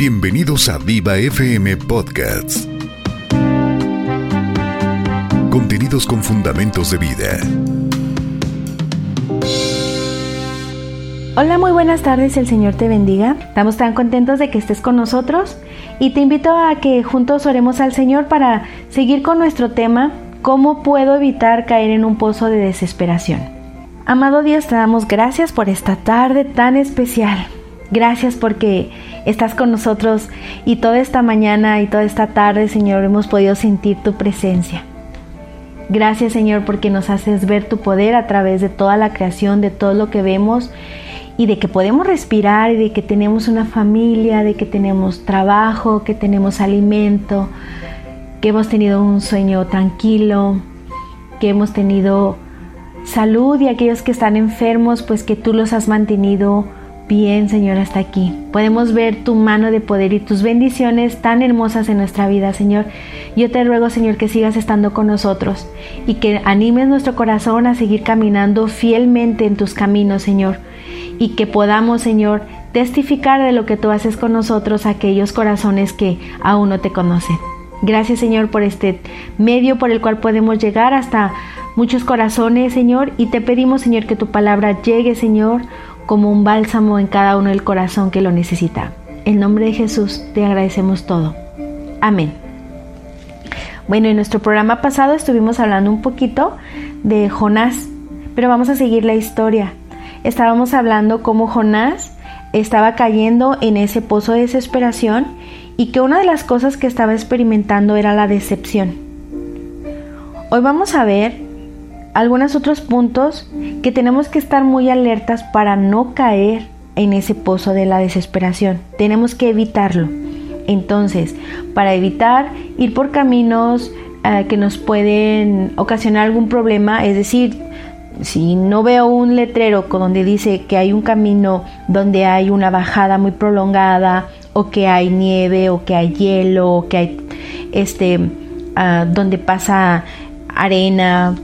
Bienvenidos a Viva FM Podcasts. Contenidos con fundamentos de vida. Hola, muy buenas tardes, el Señor te bendiga. Estamos tan contentos de que estés con nosotros y te invito a que juntos oremos al Señor para seguir con nuestro tema, ¿cómo puedo evitar caer en un pozo de desesperación? Amado Dios, te damos gracias por esta tarde tan especial. Gracias porque estás con nosotros y toda esta mañana y toda esta tarde, Señor, hemos podido sentir tu presencia. Gracias, Señor, porque nos haces ver tu poder a través de toda la creación, de todo lo que vemos y de que podemos respirar y de que tenemos una familia, de que tenemos trabajo, que tenemos alimento, que hemos tenido un sueño tranquilo, que hemos tenido salud y aquellos que están enfermos, pues que tú los has mantenido bien, Señor, hasta aquí. Podemos ver tu mano de poder y tus bendiciones tan hermosas en nuestra vida, Señor. Yo te ruego, Señor, que sigas estando con nosotros y que animes nuestro corazón a seguir caminando fielmente en tus caminos, Señor. Y que podamos, Señor, testificar de lo que tú haces con nosotros a aquellos corazones que aún no te conocen. Gracias, Señor, por este medio por el cual podemos llegar hasta muchos corazones, Señor. Y te pedimos, Señor, que tu palabra llegue, Señor, como un bálsamo en cada uno del corazón que lo necesita. En nombre de Jesús te agradecemos todo. Amén. Bueno, en nuestro programa pasado estuvimos hablando un poquito de Jonás, pero vamos a seguir la historia. Estábamos hablando cómo Jonás estaba cayendo en ese pozo de desesperación y que una de las cosas que estaba experimentando era la decepción. Hoy vamos a ver algunos otros puntos que tenemos que estar muy alertas para no caer en ese pozo de la desesperación. Tenemos que evitarlo. Entonces, para evitar ir por caminos eh, que nos pueden ocasionar algún problema, es decir, si no veo un letrero donde dice que hay un camino donde hay una bajada muy prolongada, o que hay nieve, o que hay hielo, o que hay este ah, donde pasa arena,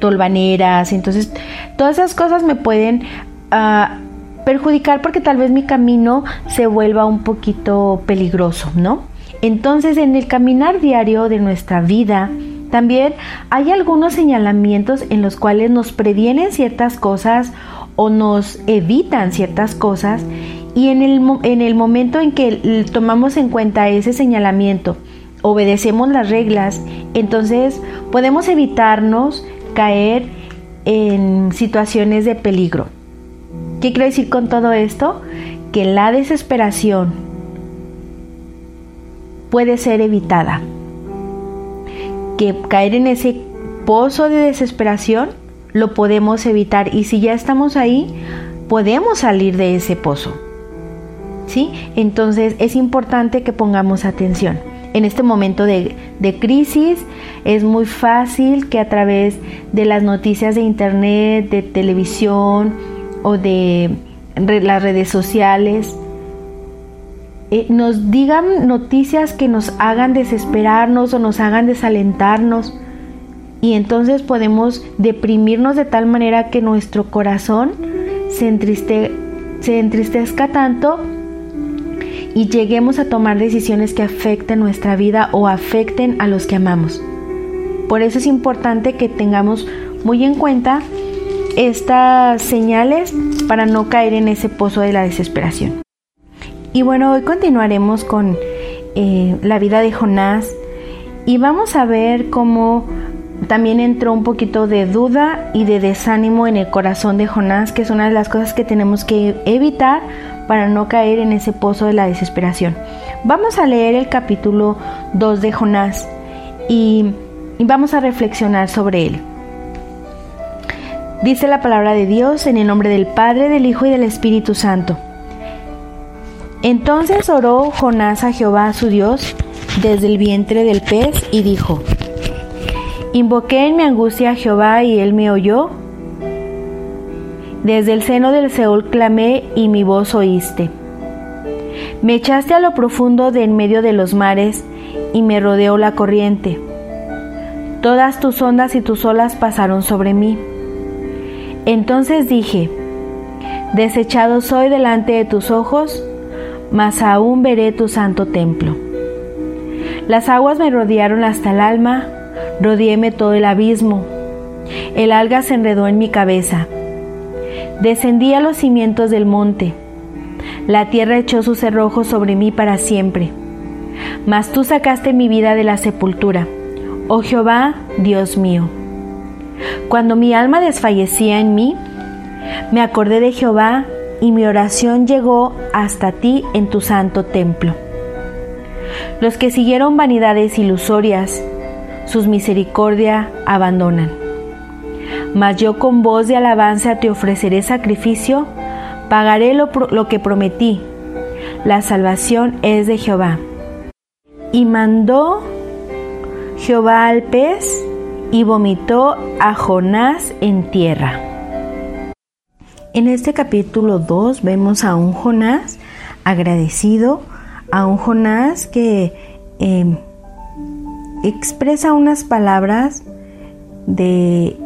tolvaneras, entonces todas esas cosas me pueden ah, perjudicar porque tal vez mi camino se vuelva un poquito peligroso, ¿no? Entonces en el caminar diario de nuestra vida, también hay algunos señalamientos en los cuales nos previenen ciertas cosas o nos evitan ciertas cosas y en el, en el momento en que tomamos en cuenta ese señalamiento, obedecemos las reglas, entonces podemos evitarnos caer en situaciones de peligro. ¿Qué quiero decir con todo esto? Que la desesperación puede ser evitada. Que caer en ese pozo de desesperación lo podemos evitar y si ya estamos ahí, podemos salir de ese pozo. ¿Sí? Entonces es importante que pongamos atención en este momento de, crisis es muy fácil que a través de las noticias de internet, de televisión o de las redes sociales, eh, nos digan noticias que nos hagan desesperarnos o nos hagan desalentarnos. Y entonces podemos deprimirnos de tal manera que nuestro corazón se, se entristezca tanto y lleguemos a tomar decisiones que afecten nuestra vida o afecten a los que amamos. Por eso es importante que tengamos muy en cuenta estas señales para no caer en ese pozo de la desesperación. Y bueno, hoy continuaremos con eh, la vida de Jonás y vamos a ver cómo también entró un poquito de duda y de desánimo en el corazón de Jonás, que es una de las cosas que tenemos que evitar para no caer en ese pozo de la desesperación. Vamos a leer el capítulo 2 de Jonás y, vamos a reflexionar sobre él. Dice la palabra de Dios en el nombre del Padre, del Hijo y del Espíritu Santo. Entonces oró Jonás a Jehová su Dios desde el vientre del pez y dijo, Invoqué en mi angustia a Jehová y él me oyó desde el seno del Seol clamé y mi voz oíste. Me echaste a lo profundo de en medio de los mares y me rodeó la corriente. Todas tus ondas y tus olas pasaron sobre mí. Entonces dije, desechado soy delante de tus ojos, mas aún veré tu santo templo. Las aguas me rodearon hasta el alma, rodeéme todo el abismo. El alga se enredó en mi cabeza. Descendí a los cimientos del monte. La tierra echó sus cerrojos sobre mí para siempre. Mas tú sacaste mi vida de la sepultura, oh Jehová, Dios mío. Cuando mi alma desfallecía en mí, me acordé de Jehová y mi oración llegó hasta ti en tu santo templo. Los que siguieron vanidades ilusorias, sus misericordia abandonan. Mas yo con voz de alabanza te ofreceré sacrificio, pagaré lo, lo que prometí. La salvación es de Jehová. Y mandó Jehová al pez y vomitó a Jonás en tierra. En este capítulo 2 vemos a un Jonás agradecido a un Jonás que em, expresa unas palabras de,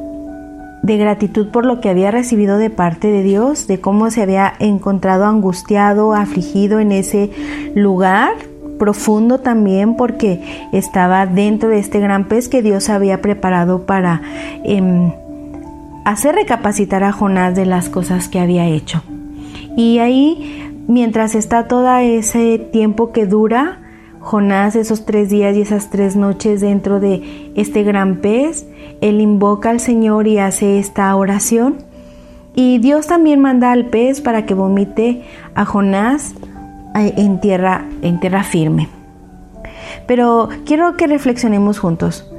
de gratitud por lo que había recibido de parte de Dios, de cómo se había encontrado angustiado, afligido en ese lugar profundo también porque estaba dentro de este gran pez que Dios había preparado para em, hacer recapacitar a Jonás de las cosas que había hecho. Y ahí mientras está todo ese tiempo que dura, Jonás, esos tres días y esas tres noches dentro de este gran pez, él invoca al Señor y hace esta oración. Y Dios también manda al pez para que vomite a Jonás eh, en tierra, en tierra firme. Pero quiero que reflexionemos juntos.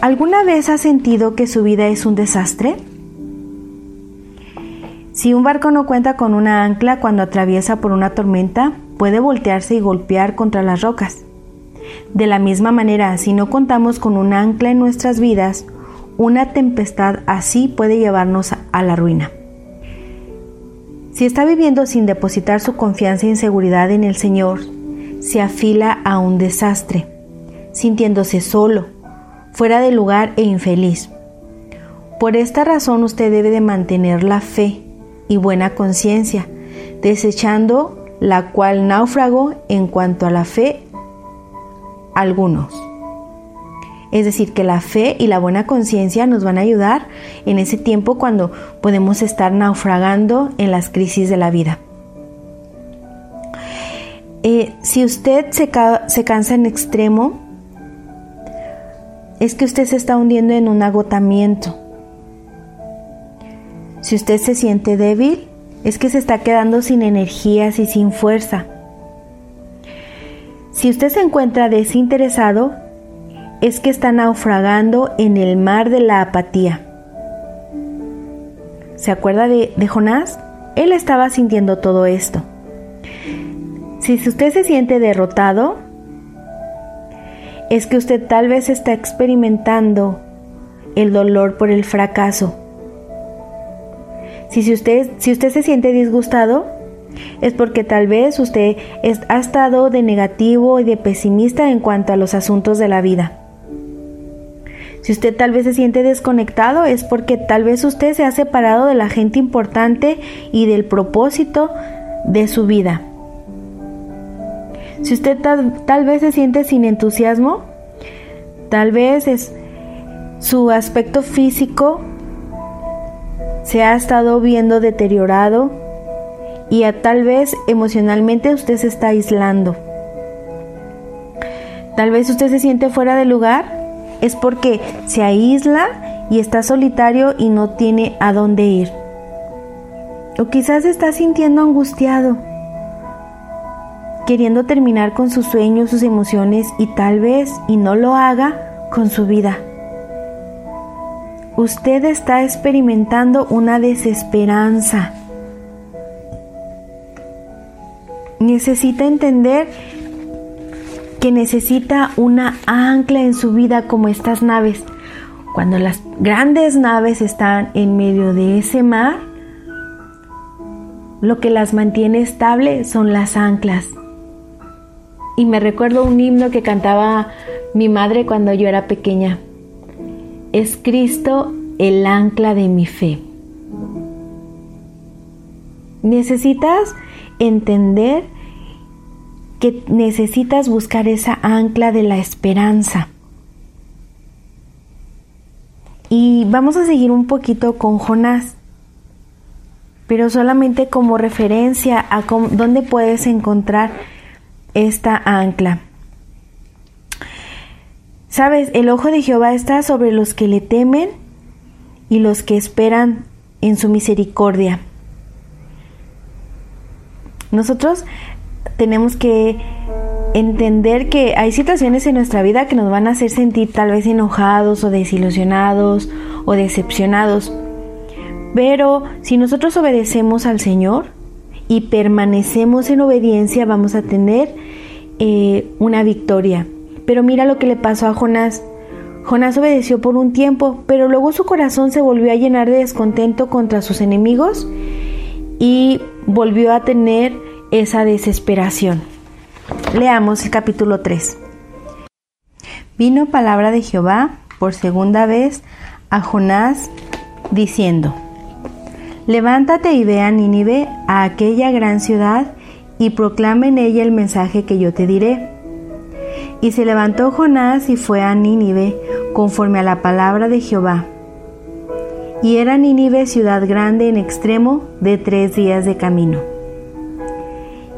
¿Alguna vez ha sentido que su vida es un desastre? Si un barco no cuenta con una ancla cuando atraviesa por una tormenta, puede voltearse y golpear contra las rocas. De la misma manera, si no contamos con un ancla en nuestras vidas, una tempestad así puede llevarnos a la ruina. Si está viviendo sin depositar su confianza y seguridad en el Señor, se afila a un desastre, sintiéndose solo, fuera de lugar e infeliz. Por esta razón usted debe de mantener la fe y buena conciencia, desechando la cual náufrago en cuanto a la fe algunos. Es decir, que la fe y la buena conciencia nos van a ayudar en ese tiempo cuando podemos estar naufragando en las crisis de la vida. Eh, si usted se, se cansa en extremo, es que usted se está hundiendo en un agotamiento si usted se siente débil, es que se está quedando sin energías y sin fuerza. Si usted se encuentra desinteresado, es que está naufragando en el mar de la apatía. ¿Se acuerda de, Jonás? Él estaba sintiendo todo esto. Si usted se siente derrotado, es que usted tal vez está experimentando el dolor por el fracaso si, usted, si usted se siente disgustado, es porque tal vez usted ha estado de negativo y de pesimista en cuanto a los asuntos de la vida. Si usted tal vez se siente desconectado, es porque tal vez usted se ha separado de la gente importante y del propósito de su vida. Si usted tal, tal vez se siente sin entusiasmo, tal vez es su aspecto físico se ha estado viendo deteriorado y a tal vez emocionalmente usted se está aislando. Tal vez usted se siente fuera de lugar, es porque se aísla y está solitario y no tiene a dónde ir. O quizás está sintiendo angustiado, queriendo terminar con sus sueños, sus emociones y tal vez, y no lo haga, con su vida usted está experimentando una desesperanza. Necesita entender que necesita una ancla en su vida como estas naves. Cuando las grandes naves están en medio de ese mar, lo que las mantiene estable son las anclas. Y me recuerdo un himno que cantaba mi madre cuando yo era pequeña es Cristo el ancla de mi fe. Necesitas entender que necesitas buscar esa ancla de la esperanza. Y vamos a seguir un poquito con Jonás, pero solamente como referencia a dónde puedes encontrar esta ancla. Sabes, el ojo de Jehová está sobre los que le temen y los que esperan en su misericordia. Nosotros tenemos que entender que hay situaciones en nuestra vida que nos van a hacer sentir tal vez enojados o desilusionados o decepcionados. Pero si nosotros obedecemos al Señor y permanecemos en obediencia, vamos a tener eh, una victoria. Pero mira lo que le pasó a Jonás. Jonás obedeció por un tiempo, pero luego su corazón se volvió a llenar de descontento contra sus enemigos y volvió a tener esa desesperación. Leamos el capítulo 3. Vino palabra de Jehová por segunda vez a Jonás diciendo, Levántate y ve a Nínive, a aquella gran ciudad, y proclama en ella el mensaje que yo te diré. Y se levantó Jonás y fue a Nínive, conforme a la palabra de Jehová. Y era Nínive ciudad grande en extremo de tres días de camino.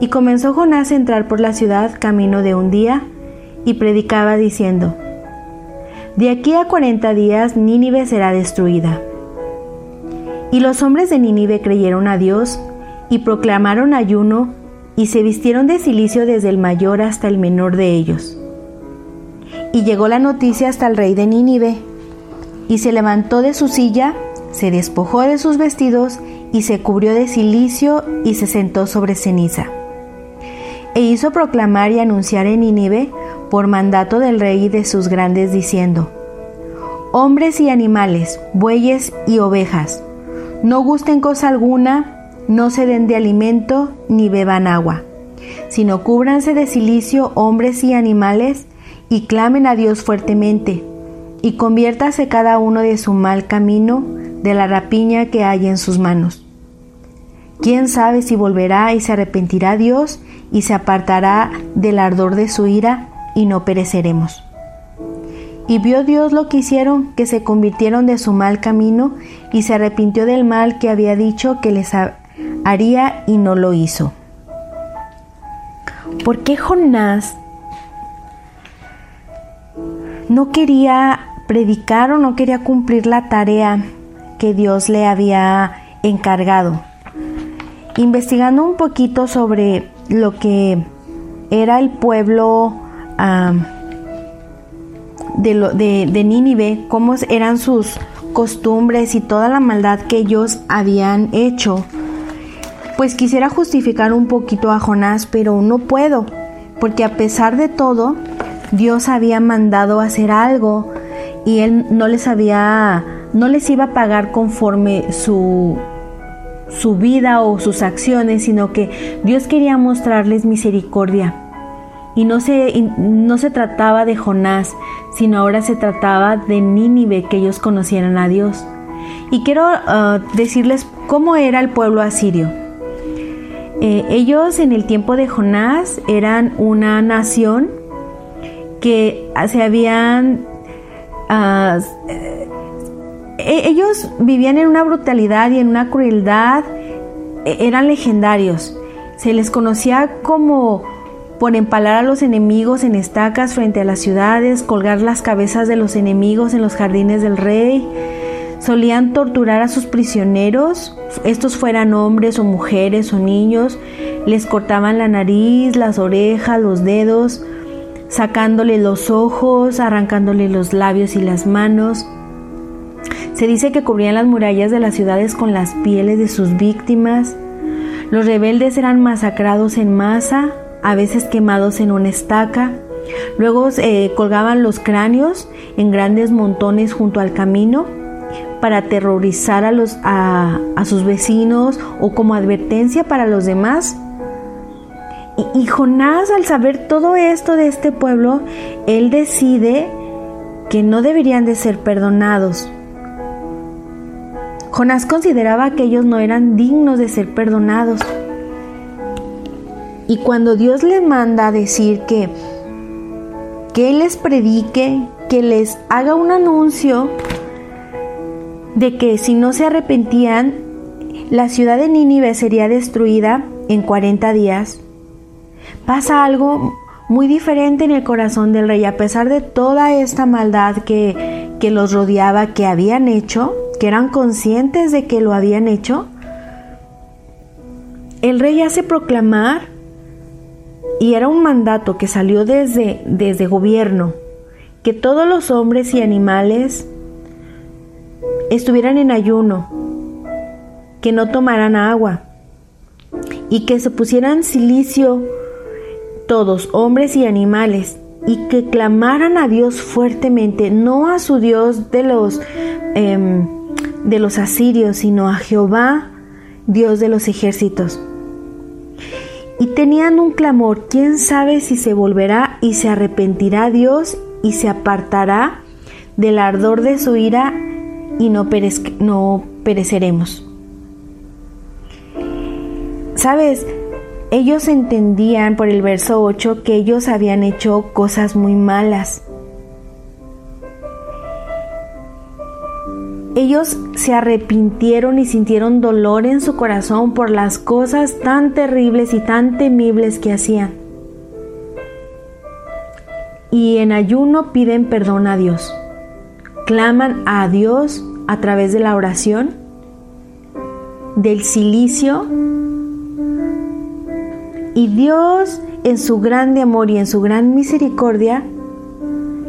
Y comenzó Jonás a entrar por la ciudad camino de un día, y predicaba diciendo, De aquí a cuarenta días Nínive será destruida. Y los hombres de Nínive creyeron a Dios, y proclamaron ayuno, y se vistieron de silicio desde el mayor hasta el menor de ellos. Y llegó la noticia hasta el rey de Nínive, y se levantó de su silla, se despojó de sus vestidos, y se cubrió de silicio, y se sentó sobre ceniza. E hizo proclamar y anunciar en Nínive por mandato del rey y de sus grandes diciendo, Hombres y animales, bueyes y ovejas, no gusten cosa alguna, no se den de alimento ni beban agua, sino cúbranse de silicio hombres y animales y clamen a Dios fuertemente, y conviértase cada uno de su mal camino, de la rapiña que hay en sus manos. ¿Quién sabe si volverá y se arrepentirá Dios y se apartará del ardor de su ira y no pereceremos. Y vio Dios lo que hicieron, que se convirtieron de su mal camino y se arrepintió del mal que había dicho que les haría y no lo hizo. ¿Por qué Jonás no quería predicar o no quería cumplir la tarea que Dios le había encargado? Investigando un poquito sobre lo que era el pueblo de, de Nínive, cómo eran sus costumbres y toda la maldad que ellos habían hecho. Pues quisiera justificar un poquito a Jonás, pero no puedo, porque a pesar de todo, Dios había mandado hacer algo y él no les había no les iba a pagar conforme su su vida o sus acciones, sino que Dios quería mostrarles misericordia. Y no se, no se trataba de Jonás, sino ahora se trataba de Nínive, que ellos conocieran a Dios. Y quiero uh, decirles cómo era el pueblo asirio. Eh, ellos en el tiempo de Jonás eran una nación que se habían uh, e, ellos vivían en una brutalidad y en una crueldad, e, eran legendarios. Se les conocía como por empalar a los enemigos en estacas frente a las ciudades, colgar las cabezas de los enemigos en los jardines del rey. Solían torturar a sus prisioneros, estos fueran hombres o mujeres o niños, les cortaban la nariz, las orejas, los dedos, sacándole los ojos, arrancándole los labios y las manos. Se dice que cubrían las murallas de las ciudades con las pieles de sus víctimas. Los rebeldes eran masacrados en masa, a veces quemados en una estaca. Luego eh, colgaban los cráneos en grandes montones junto al camino para aterrorizar a, sus vecinos o como advertencia para los demás. Y, Jonás, al saber todo esto de este pueblo, él decide que no deberían de ser perdonados, Jonás consideraba que ellos no eran dignos de ser perdonados. Y cuando Dios le manda a decir que, que les predique, que les haga un anuncio de que si no se arrepentían, la ciudad de Nínive sería destruida en 40 días, pasa algo muy diferente en el corazón del rey, a pesar de toda esta maldad que, que los rodeaba, que habían hecho, que eran conscientes de que lo habían hecho, el rey hace proclamar, y era un mandato que salió desde, desde gobierno, que todos los hombres y animales estuvieran en ayuno, que no tomaran agua y que se pusieran silicio todos, hombres y animales, y que clamaran a Dios fuertemente, no a su Dios de los, em, de los asirios, sino a Jehová, Dios de los ejércitos. Y tenían un clamor, quién sabe si se volverá y se arrepentirá Dios y se apartará del ardor de su ira y no, no pereceremos. Sabes, ellos entendían por el verso 8 que ellos habían hecho cosas muy malas. Ellos se arrepintieron y sintieron dolor en su corazón por las cosas tan terribles y tan temibles que hacían. Y en ayuno piden perdón a Dios. Claman a Dios a través de la oración, del silicio. Y Dios, en su grande amor y en su gran misericordia,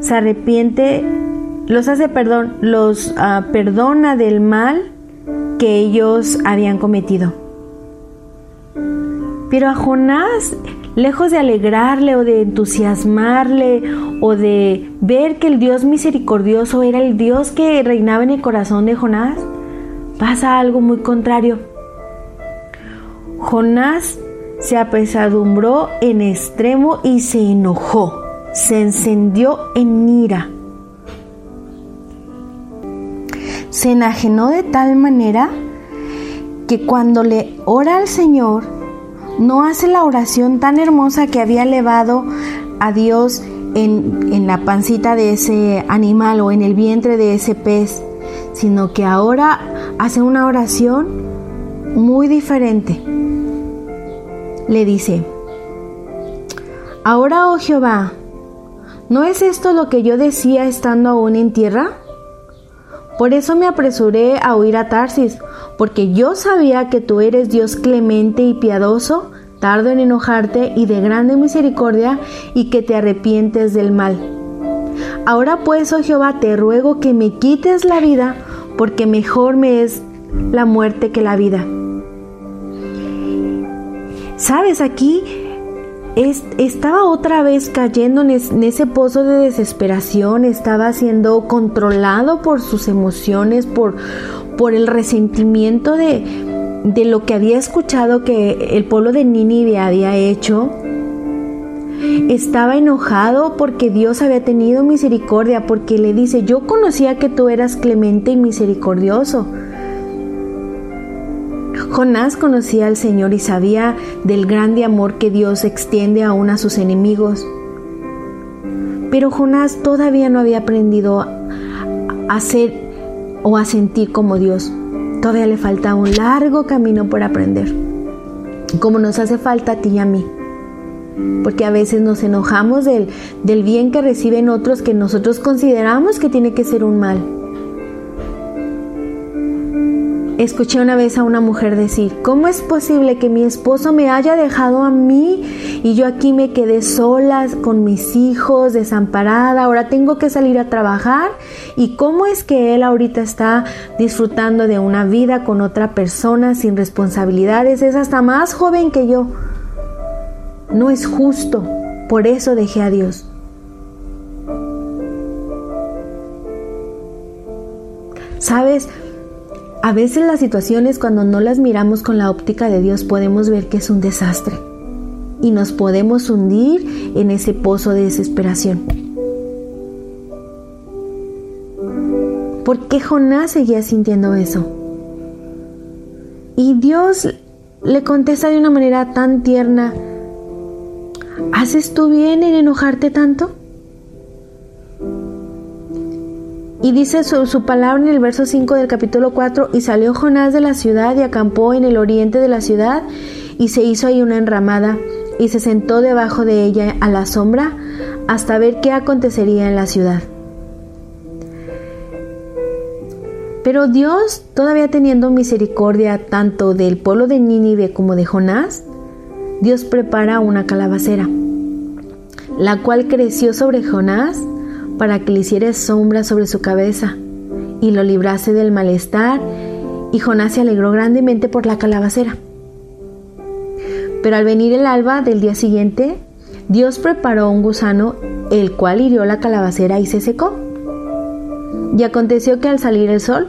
se arrepiente, los hace perdón, los ah, perdona del mal que ellos habían cometido. Pero a Jonás lejos de alegrarle o de entusiasmarle o de ver que el Dios misericordioso era el Dios que reinaba en el corazón de Jonás, pasa algo muy contrario. Jonás se apesadumbró en extremo y se enojó, se encendió en ira. Se enajenó de tal manera que cuando le ora al Señor, no hace la oración tan hermosa que había elevado a Dios en, la pancita de ese animal o en el vientre de ese pez, sino que ahora hace una oración muy diferente. Le dice, ahora, oh Jehová, ¿no es esto lo que yo decía estando aún en tierra? Por eso me apresuré a huir a Tarsis, porque yo sabía que tú eres Dios clemente y piadoso, tardo en enojarte y de grande misericordia, y que te arrepientes del mal. Ahora pues, oh Jehová, te ruego que me quites la vida, porque mejor me es la muerte que la vida. Sabes, aquí estaba otra vez cayendo en, ese pozo de desesperación, estaba siendo controlado por sus emociones, por, el resentimiento de, de lo que había escuchado que el pueblo de Nínive había hecho. Estaba enojado porque Dios había tenido misericordia, porque le dice, yo conocía que tú eras clemente y misericordioso. Jonás conocía al Señor y sabía del grande amor que Dios extiende aún a sus enemigos. Pero Jonás todavía no había aprendido a ser o a sentir como Dios. Todavía le falta un largo camino por aprender, como nos hace falta a ti y a mí. Porque a veces nos enojamos del, del bien que reciben otros que nosotros consideramos que tiene que ser un mal. Escuché una vez a una mujer decir, ¿cómo es posible que mi esposo me haya dejado a mí y yo aquí me quedé sola con mis hijos, desamparada, ahora tengo que salir a trabajar? ¿Y cómo es que él ahorita está disfrutando de una vida con otra persona sin responsabilidades? Es hasta más joven que yo. No es justo, por eso dejé a Dios. ¿Sabes? A veces las situaciones cuando no las miramos con la óptica de Dios podemos ver que es un desastre y nos podemos hundir en ese pozo de desesperación. ¿Por qué Jonás seguía sintiendo eso? Y Dios le contesta de una manera tan tierna, ¿haces tú bien en enojarte tanto? Y dice su, palabra en el verso 5 del capítulo 4, y salió Jonás de la ciudad y acampó en el oriente de la ciudad y se hizo ahí una enramada y se sentó debajo de ella a la sombra hasta ver qué acontecería en la ciudad. Pero Dios, todavía teniendo misericordia tanto del pueblo de Nínive como de Jonás, Dios prepara una calabacera, la cual creció sobre Jonás para que le hiciera sombra sobre su cabeza y lo librase del malestar, y Jonás se alegró grandemente por la calabacera. Pero al venir el alba del día siguiente, Dios preparó un gusano, el cual hirió la calabacera y se secó. Y aconteció que al salir el sol,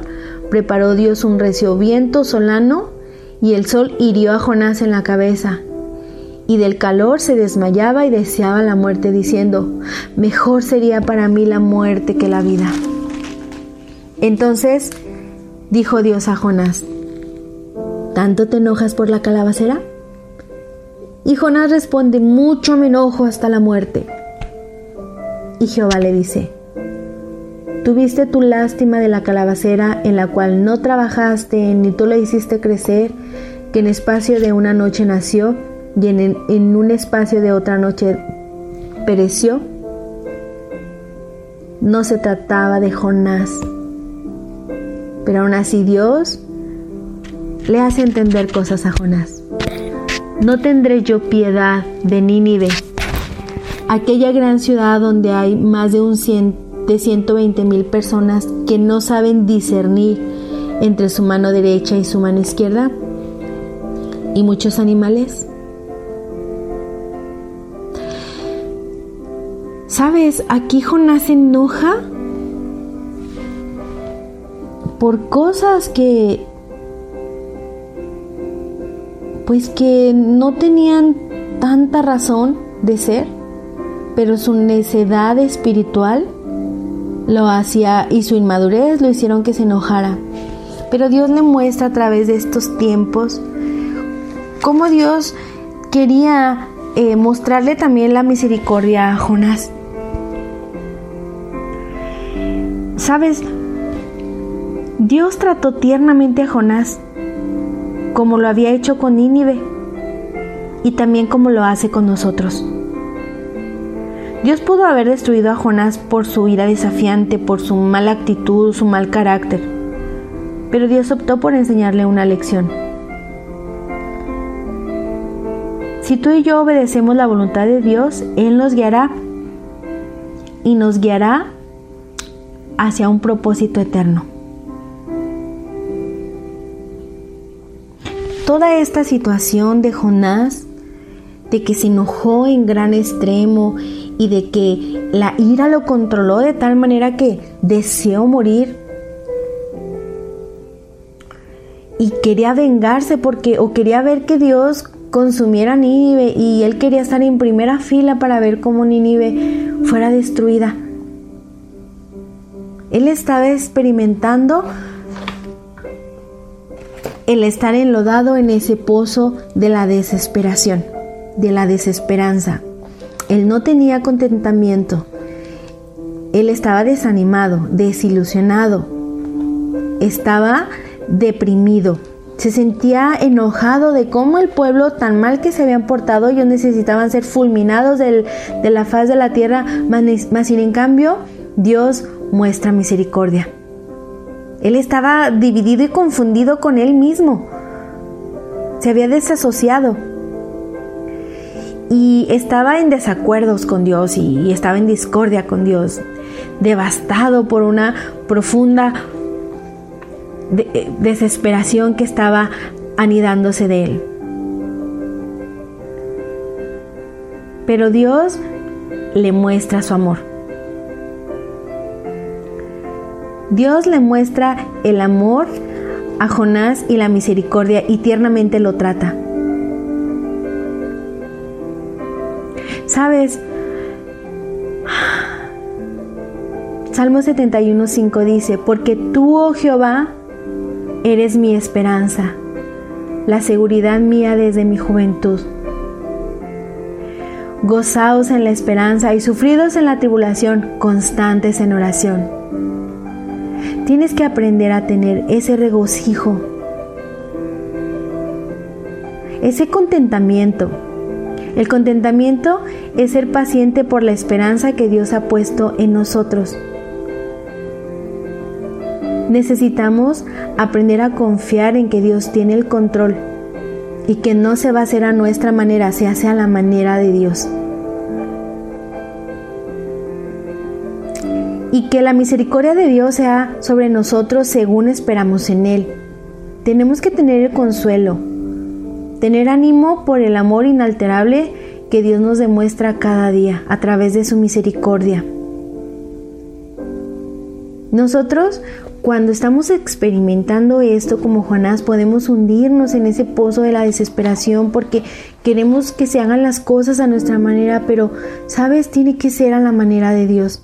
preparó Dios un recio viento solano, y el sol hirió a Jonás en la cabeza, y del calor se desmayaba y deseaba la muerte, diciendo, mejor sería para mí la muerte que la vida. Entonces dijo Dios a Jonás, ¿tanto te enojas por la calabacera? Y Jonás responde, mucho me enojo hasta la muerte. Y Jehová le dice, tuviste tu lástima de la calabacera en la cual no trabajaste ni tú la hiciste crecer, que en espacio de una noche nació y en, un espacio de otra noche pereció, no se trataba de Jonás. Pero aún así Dios le hace entender cosas a Jonás. No tendré yo piedad de Nínive, aquella gran ciudad donde hay más de un cien, de 120 mil personas que no saben discernir entre su mano derecha y su mano izquierda, y muchos animales. ¿Sabes? Aquí Jonás se enoja por cosas que pues que no tenían tanta razón de ser, pero su necedad espiritual lo hacía y su inmadurez lo hicieron que se enojara. Pero Dios le muestra a través de estos tiempos cómo Dios quería eh, mostrarle también la misericordia a Jonás. Sabes, Dios trató tiernamente a Jonás como lo había hecho con Nínive y también como lo hace con nosotros. Dios pudo haber destruido a Jonás por su ira desafiante, por su mala actitud, su mal carácter, pero Dios optó por enseñarle una lección. Si tú y yo obedecemos la voluntad de Dios, Él nos guiará y nos guiará hacia un propósito eterno. Toda esta situación de Jonás, de que se enojó en gran extremo y de que la ira lo controló de tal manera que deseó morir y quería vengarse porque o quería ver que Dios consumiera Nínive y él quería estar en primera fila para ver cómo Nínive fuera destruida. Él estaba experimentando el estar enlodado en ese pozo de la desesperación, de la desesperanza. Él no tenía contentamiento. Él estaba desanimado, desilusionado. Estaba deprimido. Se sentía enojado de cómo el pueblo tan mal que se habían portado, ellos necesitaban ser fulminados de la faz de la tierra, más sin en cambio Dios muestra misericordia. Él estaba dividido y confundido con él mismo. Se había desasociado. Y estaba en desacuerdos con Dios y, estaba en discordia con Dios. Devastado por una profunda eh, desesperación que estaba anidándose de él. Pero Dios le muestra su amor. Dios le muestra el amor a Jonás y la misericordia y tiernamente lo trata. ¿Sabes? Salmo 71.5 dice, porque tú, oh Jehová, eres mi esperanza, la seguridad mía desde mi juventud. Gozaos en la esperanza y sufridos en la tribulación, constantes en oración. Tienes que aprender a tener ese regocijo, ese contentamiento. El contentamiento es ser paciente por la esperanza que Dios ha puesto en nosotros. Necesitamos aprender a confiar en que Dios tiene el control y que no se va a hacer a nuestra manera, se hace a la manera de Dios. Y que la misericordia de Dios sea sobre nosotros según esperamos en Él. Tenemos que tener el consuelo, tener ánimo por el amor inalterable que Dios nos demuestra cada día a través de su misericordia. Nosotros cuando estamos experimentando esto como Jonás, podemos hundirnos en ese pozo de la desesperación porque queremos que se hagan las cosas a nuestra manera, pero, ¿sabes? Tiene que ser a la manera de Dios.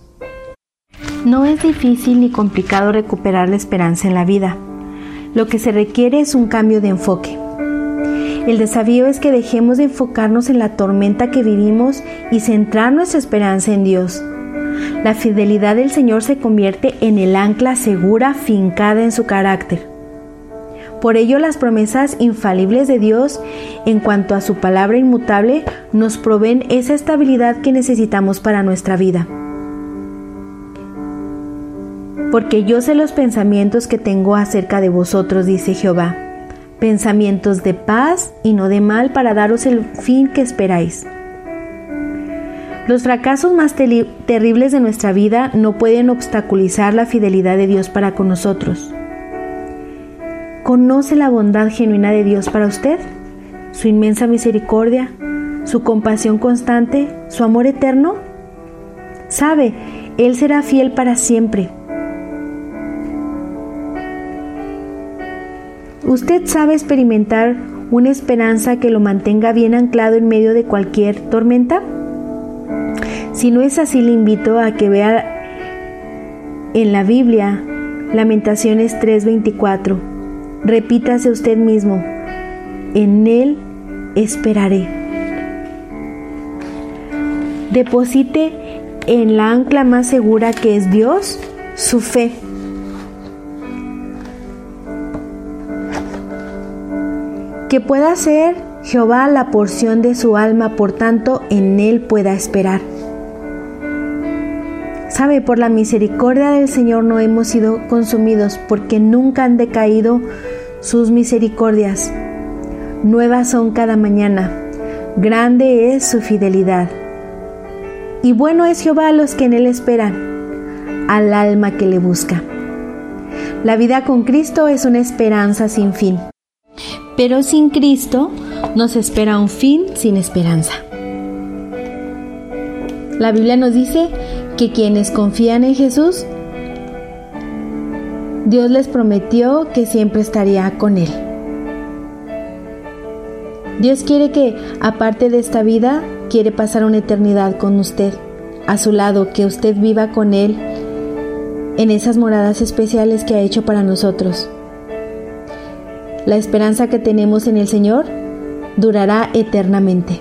No es difícil ni complicado recuperar la esperanza en la vida. Lo que se requiere es un cambio de enfoque. El desafío es que dejemos de enfocarnos en la tormenta que vivimos y centrar nuestra esperanza en Dios. La fidelidad del Señor se convierte en el ancla segura fincada en su carácter. Por ello las promesas infalibles de Dios en cuanto a su palabra inmutable nos proveen esa estabilidad que necesitamos para nuestra vida. Porque yo sé los pensamientos que tengo acerca de vosotros, dice Jehová, pensamientos de paz y no de mal para daros el fin que esperáis. Los fracasos más terribles de nuestra vida no pueden obstaculizar la fidelidad de Dios para con nosotros. ¿Conoce la bondad genuina de Dios para usted? ¿Su inmensa misericordia? ¿Su compasión constante? ¿Su amor eterno? Sabe, Él será fiel para siempre. ¿Usted sabe experimentar una esperanza que lo mantenga bien anclado en medio de cualquier tormenta? Si no es así, le invito a que vea en la Biblia Lamentaciones 3:24. Repítase usted mismo, en Él esperaré. Deposite en la ancla más segura que es Dios su fe. Que pueda ser Jehová la porción de su alma, por tanto en Él pueda esperar. Sabe, por la misericordia del Señor no hemos sido consumidos porque nunca han decaído sus misericordias. Nuevas son cada mañana. Grande es su fidelidad. Y bueno es Jehová a los que en él esperan, al alma que le busca. La vida con Cristo es una esperanza sin fin. Pero sin Cristo nos espera un fin sin esperanza. La Biblia nos dice que quienes confían en Jesús, Dios les prometió que siempre estaría con Él. Dios quiere que, aparte de esta vida, quiere pasar una eternidad con usted, a su lado, que usted viva con Él en esas moradas especiales que ha hecho para nosotros. La esperanza que tenemos en el Señor durará eternamente.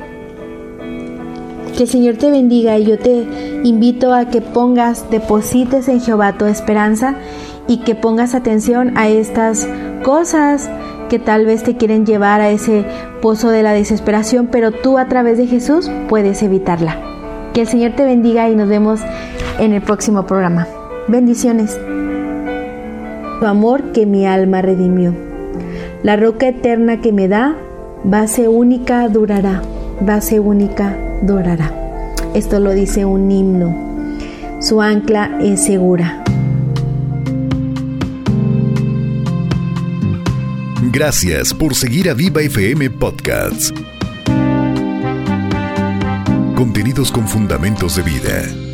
Que el Señor te bendiga y yo te invito a que pongas, deposites en Jehová tu esperanza y que pongas atención a estas cosas que tal vez te quieren llevar a ese pozo de la desesperación, pero tú a través de Jesús puedes evitarla. Que el Señor te bendiga y nos vemos en el próximo programa. Bendiciones. Tu amor que mi alma redimió. La roca eterna que me da, base única durará, base única durará. Esto lo dice un himno. Su ancla es segura. Gracias por seguir a Viva FM Podcasts. Contenidos con fundamentos de vida.